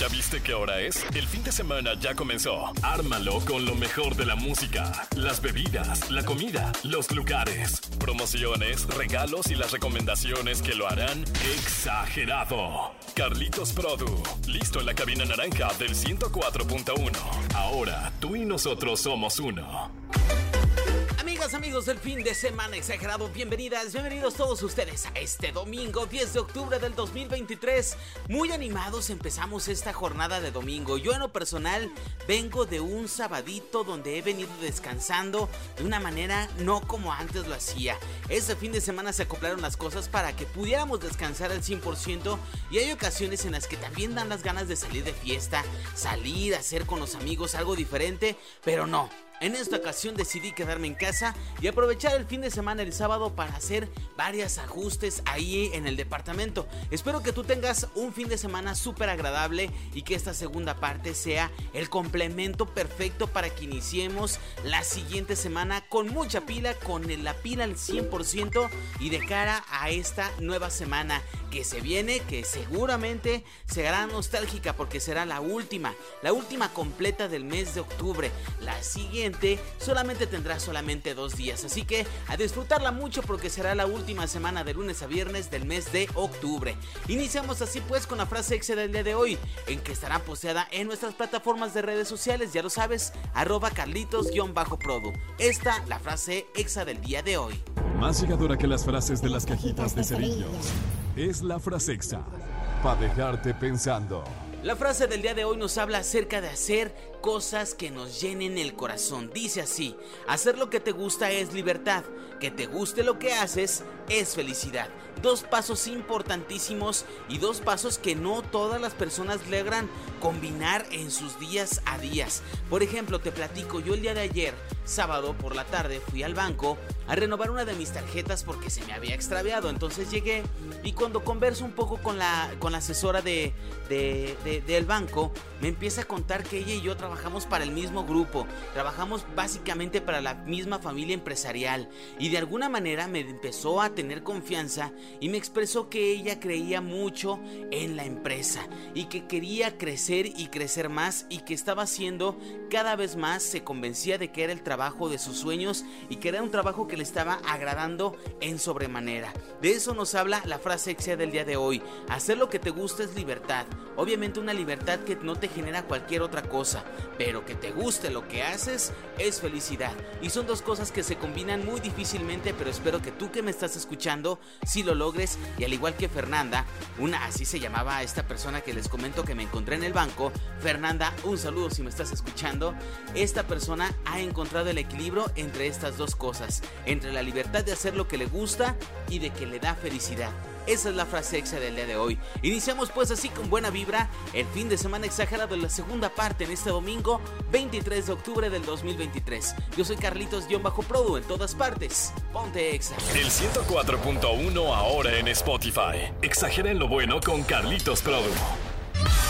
¿Ya viste qué hora es? El fin de semana ya comenzó. Ármalo con lo mejor de la música, las bebidas, la comida, los lugares, promociones, regalos y las recomendaciones que lo harán exagerado. Carlitos Produ, listo en la cabina naranja del 104.1. Ahora tú y nosotros somos uno. Amigas, amigos del fin de semana exagerado, bienvenidas, bienvenidos todos ustedes a este domingo 10 de octubre del 2023. Muy animados empezamos esta jornada de domingo. Yo en lo personal vengo de un sabadito donde he venido descansando de una manera no como antes lo hacía. Este fin de semana se acoplaron las cosas para que pudiéramos descansar al 100% y hay ocasiones en las que también dan las ganas de salir de fiesta, salir, hacer con los amigos algo diferente, pero no. En esta ocasión decidí quedarme en casa y aprovechar el fin de semana el sábado para hacer varios ajustes ahí en el departamento. Espero que tú tengas un fin de semana súper agradable y que esta segunda parte sea el complemento perfecto para que iniciemos la siguiente semana con mucha pila, con la pila al 100% y de cara a esta nueva semana que se viene, que seguramente será nostálgica porque será la última, la última completa del mes de octubre. La siguiente solamente tendrá solamente dos días, así que a disfrutarla mucho porque será la última semana de lunes a viernes del mes de octubre. Iniciamos así pues con la frase exa del día de hoy, en que estará posteada en nuestras plataformas de redes sociales, ya lo sabes, arroba carlitos-produ. Esta la frase exa del día de hoy. Más llegadora que las frases de las cajitas de cerillos. Es la frase exa. Para dejarte pensando. La frase del día de hoy nos habla acerca de hacer cosas que nos llenen el corazón. Dice así, hacer lo que te gusta es libertad, que te guste lo que haces es felicidad. Dos pasos importantísimos y dos pasos que no todas las personas logran combinar en sus días a días. Por ejemplo, te platico, yo el día de ayer, sábado por la tarde, fui al banco a renovar una de mis tarjetas porque se me había extraviado. Entonces llegué y cuando converso un poco con la, con la asesora de, del banco, me empieza a contar que ella y yo para el mismo grupo, trabajamos básicamente para la misma familia empresarial y de alguna manera me empezó a tener confianza y me expresó que ella creía mucho en la empresa y que quería crecer y crecer más y que estaba haciendo cada vez más, se convencía de que era el trabajo de sus sueños y que era un trabajo que le estaba agradando en sobremanera. De eso nos habla la frase exia del día de hoy. Hacer lo que te gusta es libertad. Obviamente una libertad que no te genera cualquier otra cosa, pero que te guste lo que haces es felicidad. Y son dos cosas que se combinan muy difícilmente, pero espero que tú que me estás escuchando si lo logres y al igual que Fernanda, una así se llamaba esta persona que les comento que me encontré en el banco, Fernanda, un saludo si me estás escuchando, esta persona ha encontrado el equilibrio entre estas dos cosas, entre la libertad de hacer lo que le gusta y de que le da felicidad. Esa es la frase exa del día de hoy. Iniciamos pues así con buena vibra el fin de semana exagerado en la segunda parte en este domingo 23 de octubre del 2023. Yo soy Carlitos-Produ en todas partes. Ponte exa. El 104.1 ahora en Spotify. Exagera en lo bueno con Carlitos Produ.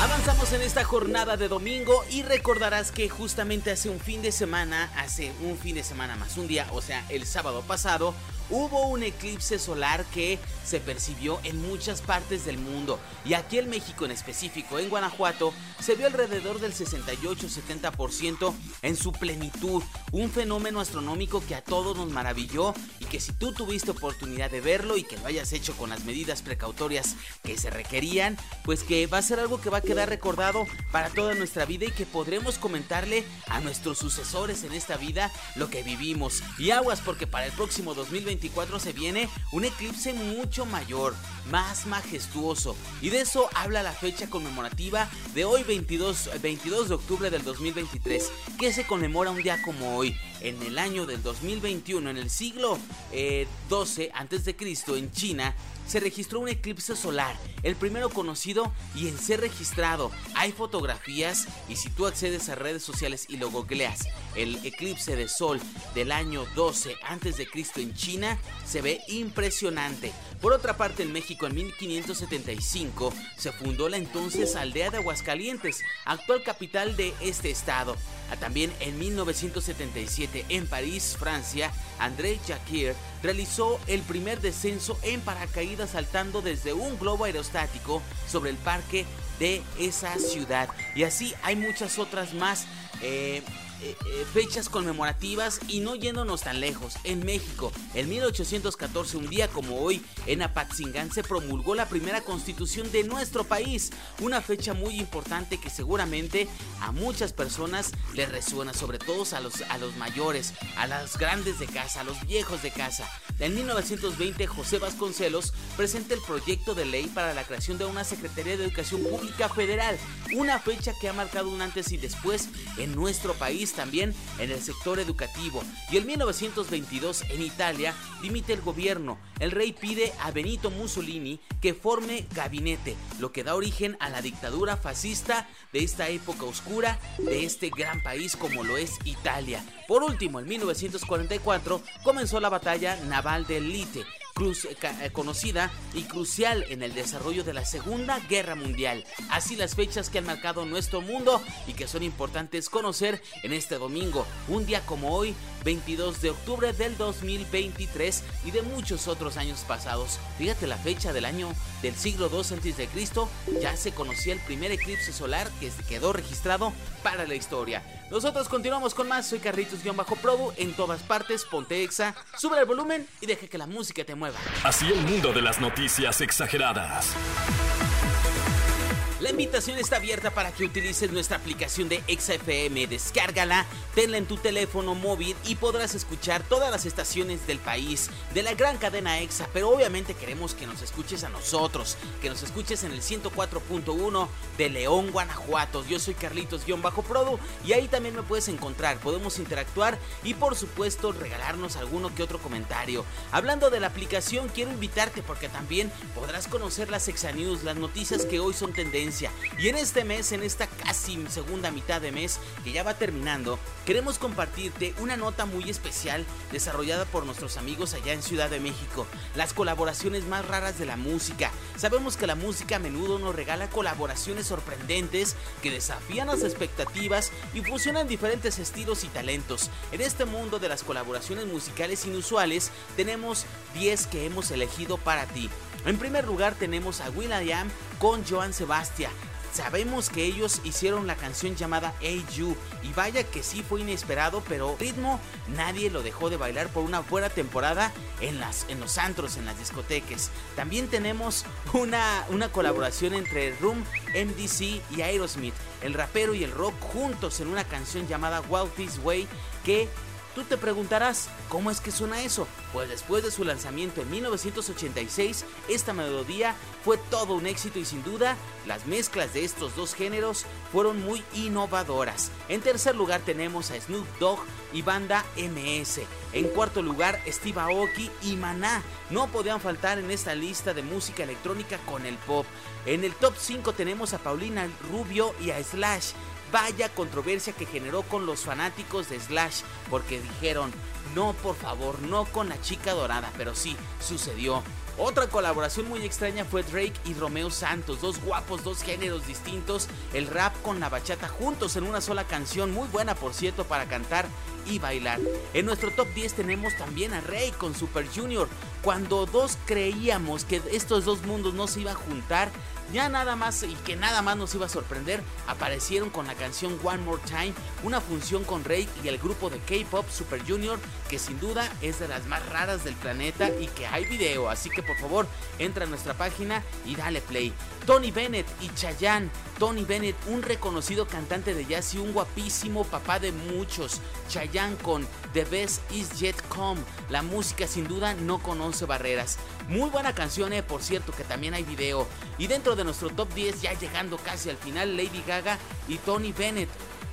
Avanzamos en esta jornada de domingo y recordarás que justamente hace un fin de semana, hace un fin de semana más un día, o sea, el sábado pasado, hubo un eclipse solar que se percibió en muchas partes del mundo y aquí en México en específico, en Guanajuato, se vio alrededor del 68-70% en su plenitud, un fenómeno astronómico que a todos nos maravilló y que si tú tuviste oportunidad de verlo y que lo hayas hecho con las medidas precautorias que se requerían, pues que va a ser algo que va a quedar recordado para toda nuestra vida y que podremos comentarle a nuestros sucesores en esta vida lo que vivimos. Y aguas porque para el próximo 2024 se viene un eclipse mucho mayor, más majestuoso. Y de eso habla la fecha conmemorativa de hoy 22, 22 de octubre del 2023, que se conmemora un día como hoy, en el año del 2021, en el siglo eh, 12 a.C., en China, se registró un eclipse solar, el primero conocido y en ser registrado. Hay fotografías y si tú accedes a redes sociales y lo googleas, el eclipse de sol del año 12 a.C. en China se ve impresionante. Por otra parte, en México en 1575 se fundó la entonces aldea de Aguascalientes, actual capital de este estado. Ah, también en 1977 en París, Francia, André Jacquier realizó el primer descenso en paracaídas saltando desde un globo aerostático sobre el Parque de esa ciudad. Y así hay muchas otras más. Eh, eh, eh, fechas conmemorativas y no yéndonos tan lejos. En México, en 1814, un día como hoy, en Apatzingán se promulgó la primera constitución de nuestro país. Una fecha muy importante que seguramente a muchas personas les resuena, sobre todo a los, a los mayores, a los grandes de casa, a los viejos de casa. En 1920, José Vasconcelos presenta el proyecto de ley para la creación de una Secretaría de Educación Pública Federal, una fecha que ha marcado un antes y después en nuestro país, también en el sector educativo. Y en 1922, en Italia, dimite el gobierno. El rey pide a Benito Mussolini que forme gabinete, lo que da origen a la dictadura fascista de esta época oscura de este gran país como lo es Italia. Por último, en 1944 comenzó la batalla naval de Lite, eh, eh, conocida y crucial en el desarrollo de la Segunda Guerra Mundial. Así las fechas que han marcado nuestro mundo y que son importantes conocer en este domingo, un día como hoy, 22 de octubre del 2023 y de muchos otros años pasados. Fíjate la fecha del año del siglo II a.C., ya se conocía el primer eclipse solar que quedó registrado para la historia. Nosotros continuamos con más, soy Carlitos-Produ, en todas partes, ponte exa, sube el volumen y deje que la música te mueva. Así el mundo de las noticias exageradas. La invitación está abierta para que utilices nuestra aplicación de XFM. Descárgala, tenla en tu teléfono móvil y podrás escuchar todas las estaciones del país, de la gran cadena EXA. Pero obviamente queremos que nos escuches a nosotros, que nos escuches en el 104.1 de León, Guanajuato. Yo soy Carlitos-Prodo y ahí también me puedes encontrar. Podemos interactuar y por supuesto regalarnos alguno que otro comentario. Hablando de la aplicación, quiero invitarte porque también podrás conocer las Exa News, las noticias que hoy son tendencias y en este mes, en esta casi segunda mitad de mes que ya va terminando, queremos compartirte una nota muy especial desarrollada por nuestros amigos allá en Ciudad de México. Las colaboraciones más raras de la música. Sabemos que la música a menudo nos regala colaboraciones sorprendentes que desafían las expectativas y fusionan diferentes estilos y talentos. En este mundo de las colaboraciones musicales inusuales, tenemos 10 que hemos elegido para ti. En primer lugar tenemos a Will.i.am con Joan Sabemos que ellos hicieron la canción llamada Hey You y vaya que sí fue inesperado, pero ritmo nadie lo dejó de bailar por una buena temporada en, los antros, en las discotecas. También tenemos una, una colaboración entre Room, MDC y Aerosmith, el rapero y el rock juntos en una canción llamada Wild This Way que Tú te preguntarás, ¿cómo es que suena eso? Pues después de su lanzamiento en 1986, esta melodía fue todo un éxito y sin duda, las mezclas de estos dos géneros fueron muy innovadoras. En tercer lugar tenemos a Snoop Dogg y banda MS. En cuarto lugar, Steve Aoki y Maná. No podían faltar en esta lista de música electrónica con el pop. En el top 5 tenemos a Paulina Rubio y a Slash. Vaya controversia que generó con los fanáticos de Slash, porque dijeron, no por favor, no con la chica dorada, pero sí, sucedió. Otra colaboración muy extraña fue Drake y Romeo Santos, dos guapos, dos géneros distintos, el rap con la bachata juntos en una sola canción, muy buena por cierto para cantar y bailar. En nuestro top 10 tenemos también a Rey con Super Junior. Cuando dos creíamos que estos dos mundos no se iban a juntar, ya nada más y que nada más nos iba a sorprender, aparecieron con la canción One More Time, una función con Rey y el grupo de K-Pop Super Junior, que sin duda es de las más raras del planeta y que hay video, así que por favor entra a nuestra página y dale play. Tony Bennett y Chayanne. Tony Bennett, un reconocido cantante de jazz y un guapísimo papá de muchos. Chayanne con The Best Is Yet Come. La música sin duda no conoce barreras. Muy buena canción, eh, por cierto, que también hay video. Y dentro de nuestro top 10, ya llegando casi al final, Lady Gaga y Tony Bennett.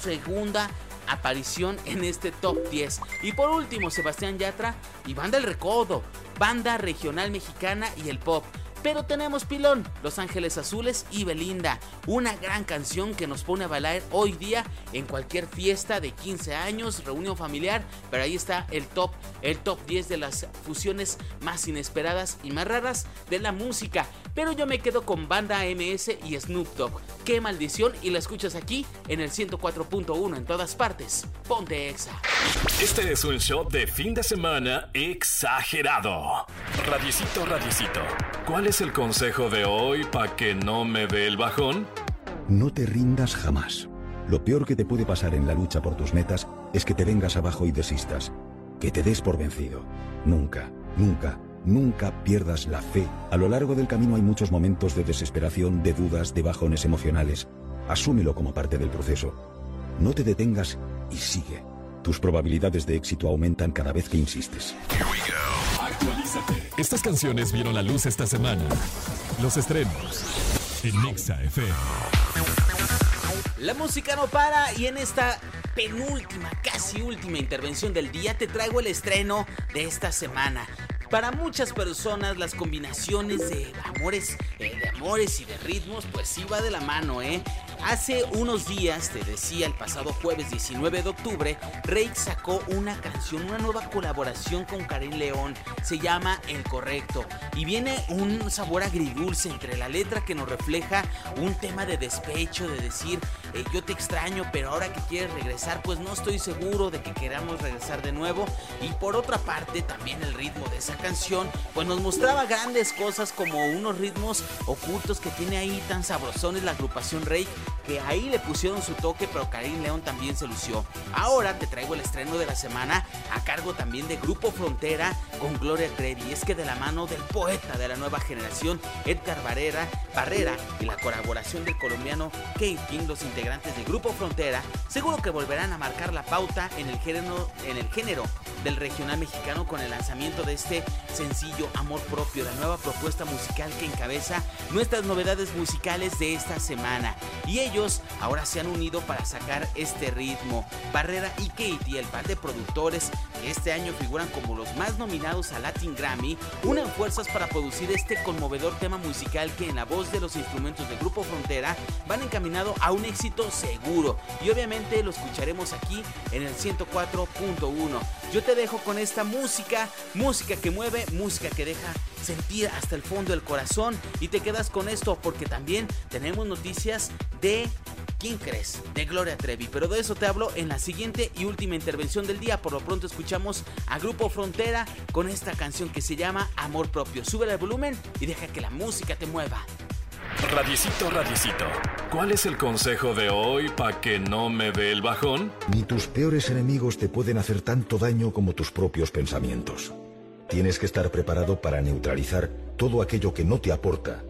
Segunda aparición en este top 10. Y por último, Sebastián Yatra y Banda El Recodo, banda regional mexicana y el pop. Pero tenemos Pilón, Los Ángeles Azules y Belinda, una gran canción que nos pone a bailar hoy día en cualquier fiesta de 15 años, reunión familiar, pero ahí está el top, el top 10 de las fusiones más inesperadas y más raras de la música. Pero yo me quedo con Banda MS y Snoop Dogg. Qué maldición y la escuchas aquí en el 104.1 en todas partes. Ponte Exa. Este es un show de fin de semana exagerado. Radiecito, radiecito. ¿Cuál es el consejo de hoy para que no me dé el bajón? No te rindas jamás. Lo peor que te puede pasar en la lucha por tus metas es que te vengas abajo y desistas. Que te des por vencido. Nunca, nunca, nunca pierdas la fe. A lo largo del camino hay muchos momentos de desesperación, de dudas, de bajones emocionales. Asúmelo como parte del proceso. No te detengas y sigue. Tus probabilidades de éxito aumentan cada vez que insistes. Estas canciones vieron la luz esta semana. Los estrenos en Nexa FM. La música no para y en esta penúltima, casi última intervención del día te traigo el estreno de esta semana. Para muchas personas las combinaciones de amores, eh, de amores y de ritmos pues sí va de la mano, ¿eh? Hace unos días, te decía, el pasado jueves 19 de octubre, Rake sacó una canción, una nueva colaboración con Karim León. Se llama El Correcto. Y viene un sabor agridulce entre la letra que nos refleja un tema de despecho, de decir, eh, yo te extraño, pero ahora que quieres regresar, pues no estoy seguro de que queramos regresar de nuevo. Y por otra parte, también el ritmo de esa canción, pues nos mostraba grandes cosas como unos ritmos ocultos que tiene ahí tan sabrosones la agrupación Rake que ahí le pusieron su toque, pero Karim León también se lució. Ahora te traigo el estreno de la semana a cargo también de Grupo Frontera con Gloria Trevi. Es que de la mano del poeta de la nueva generación, Edgar Barrera, Barrera y la colaboración del colombiano Kate King, los integrantes de Grupo Frontera, seguro que volverán a marcar la pauta en el género, en el género del regional mexicano con el lanzamiento de este sencillo Amor Propio, la nueva propuesta musical que encabeza nuestras novedades musicales de esta semana. Y ellos ahora se han unido para sacar este ritmo. Barrera y Katie, el par de productores que este año figuran como los más nominados a Latin Grammy, unen fuerzas para producir este conmovedor tema musical que en la voz de los instrumentos del Grupo Frontera van encaminado a un éxito seguro. Y obviamente lo escucharemos aquí en el 104.1. Yo te dejo con esta música, música que mueve, música que deja sentir hasta el fondo del corazón y te quedas con esto porque también tenemos noticias de ¿Quién crees? De Gloria Trevi. Pero de eso te hablo en la siguiente y última intervención del día. Por lo pronto escuchamos a Grupo Frontera con esta canción que se llama Amor Propio. Sube el volumen y deja que la música te mueva. Radiecito, radiecito. ¿Cuál es el consejo de hoy para que no me dé el bajón? Ni tus peores enemigos te pueden hacer tanto daño como tus propios pensamientos. Tienes que estar preparado para neutralizar todo aquello que no te aporta.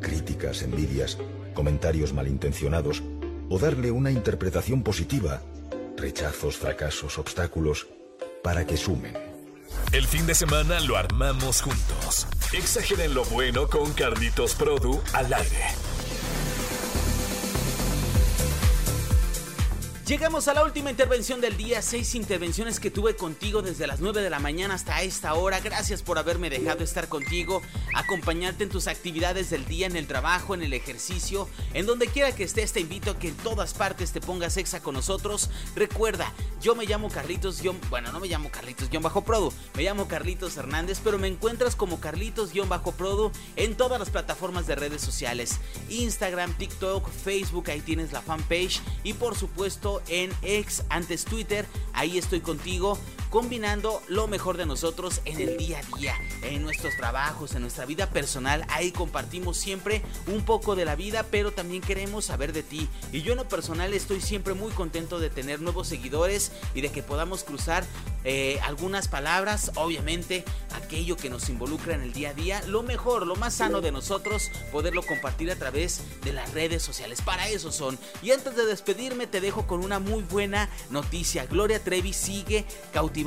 Críticas, envidias, comentarios malintencionados o darle una interpretación positiva, rechazos, fracasos, obstáculos, para que sumen. El fin de semana lo armamos juntos. Exageren lo bueno con Carlitos Produ al aire. Llegamos a la última intervención del día, seis intervenciones que tuve contigo desde las 9 de la mañana hasta esta hora. Gracias por haberme dejado estar contigo, acompañarte en tus actividades del día, en el trabajo, en el ejercicio, en donde quiera que estés. Te invito a que en todas partes te pongas exa con nosotros. Recuerda, yo me llamo Carlitos, bueno, no me llamo Carlitos bajo Produ, me llamo Carlitos Hernández, pero me encuentras como Carlitos bajo Produ en todas las plataformas de redes sociales, Instagram, TikTok, Facebook, ahí tienes la fanpage y por supuesto en ex, antes Twitter. Ahí estoy contigo combinando lo mejor de nosotros en el día a día, en nuestros trabajos, en nuestra vida personal. Ahí compartimos siempre un poco de la vida, pero también queremos saber de ti. Y yo en lo personal estoy siempre muy contento de tener nuevos seguidores y de que podamos cruzar eh, algunas palabras, obviamente aquello que nos involucra en el día a día, lo mejor, lo más sano de nosotros, poderlo compartir a través de las redes sociales. Para eso son. Y antes de despedirme te dejo con una muy buena noticia. Gloria Trevi sigue cautivando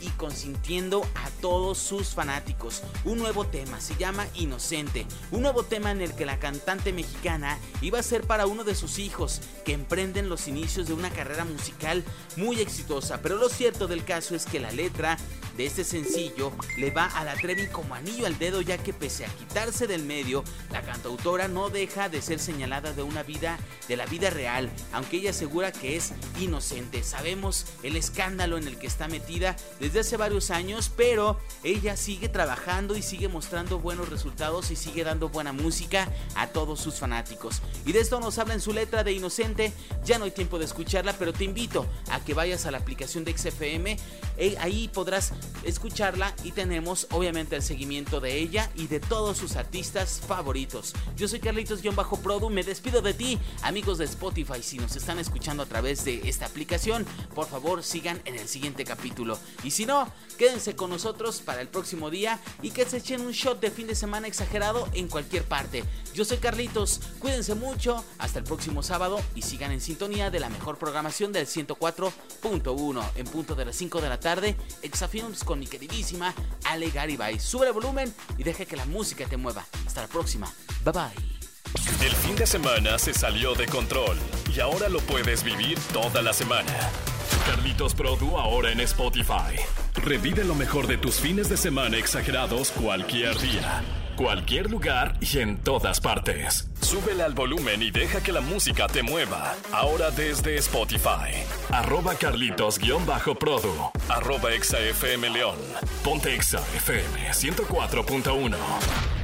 y consintiendo a todos sus fanáticos. Un nuevo tema se llama Inocente. Un nuevo tema en el que la cantante mexicana iba a ser para uno de sus hijos que emprenden los inicios de una carrera musical muy exitosa. Pero lo cierto del caso es que la letra de este sencillo le va a la Trevi como anillo al dedo ya que pese a quitarse del medio, la cantautora no deja de ser señalada de una vida, de la vida real, aunque ella asegura que es inocente. Sabemos el escándalo en el que está metida desde hace varios años, pero ella sigue trabajando y sigue mostrando buenos resultados y sigue dando buena música a todos sus fanáticos. Y de esto nos habla en su letra de Inocente, ya no hay tiempo de escucharla, pero te invito a que vayas a la aplicación de XFM, eh, ahí podrás escucharla y tenemos obviamente el seguimiento de ella y de todos sus artistas favoritos. Yo soy Carlitos-Produ, me despido de ti, amigos de Spotify, si nos están escuchando a través de esta aplicación, por favor sigan en el siguiente capítulo. Y si no, quédense con nosotros para el próximo día y que se echen un shot de fin de semana exagerado en cualquier parte. Yo soy Carlitos, cuídense mucho, hasta el próximo sábado y sigan en sintonía de la mejor programación del 104.1 en punto de las 5 de la tarde, Exafilms con mi queridísima Ale Garibay. Sube el volumen y deja que la música te mueva. Hasta la próxima. Bye bye. El fin de semana se salió de control y ahora lo puedes vivir toda la semana. Carlitos Produ ahora en Spotify. Revive lo mejor de tus fines de semana exagerados cualquier día, cualquier lugar y en todas partes. Súbele al volumen y deja que la música te mueva. Ahora desde Spotify. Arroba Carlitos-Produ. Arroba ExaFM León. Ponte Exa FM 104.1.